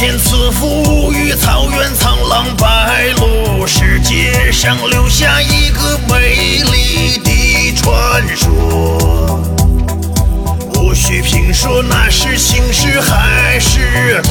天赐福于草原苍狼白鹿世界上留下一个美丽的传说。无需评说那是幸事还是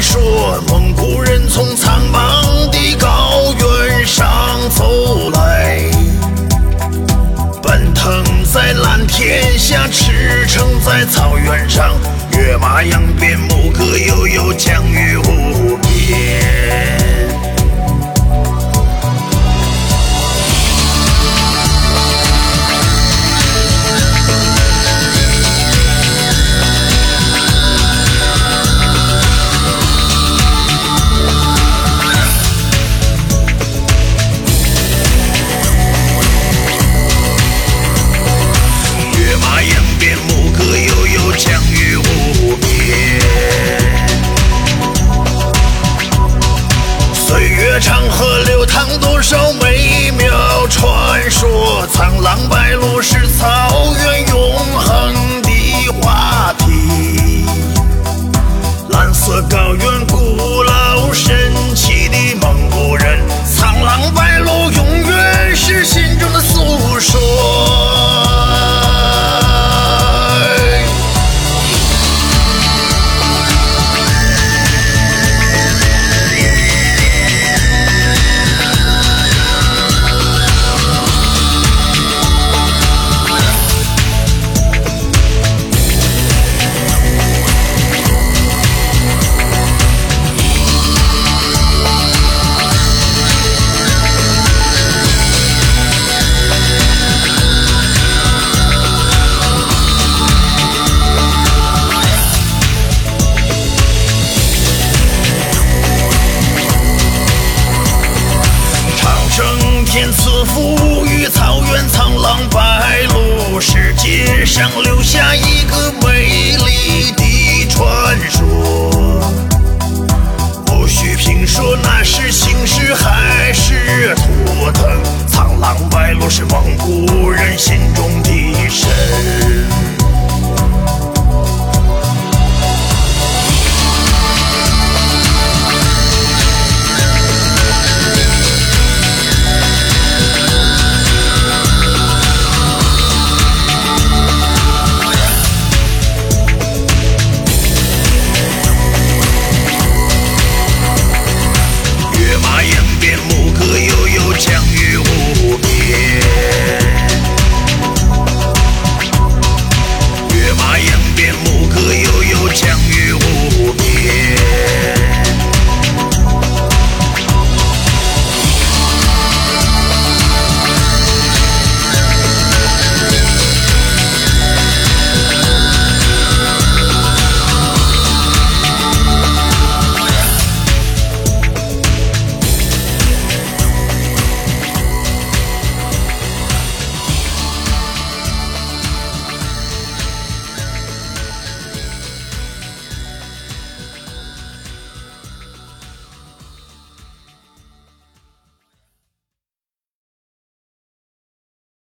说，蒙古人从苍茫的高原上走来，奔腾在蓝天下，驰骋在草原上，跃马扬鞭，牧歌悠悠，疆域无长河流淌多少美妙传说，苍狼白鹭是草原永恒。天赐福于草原苍狼白鹿，世界上留下一个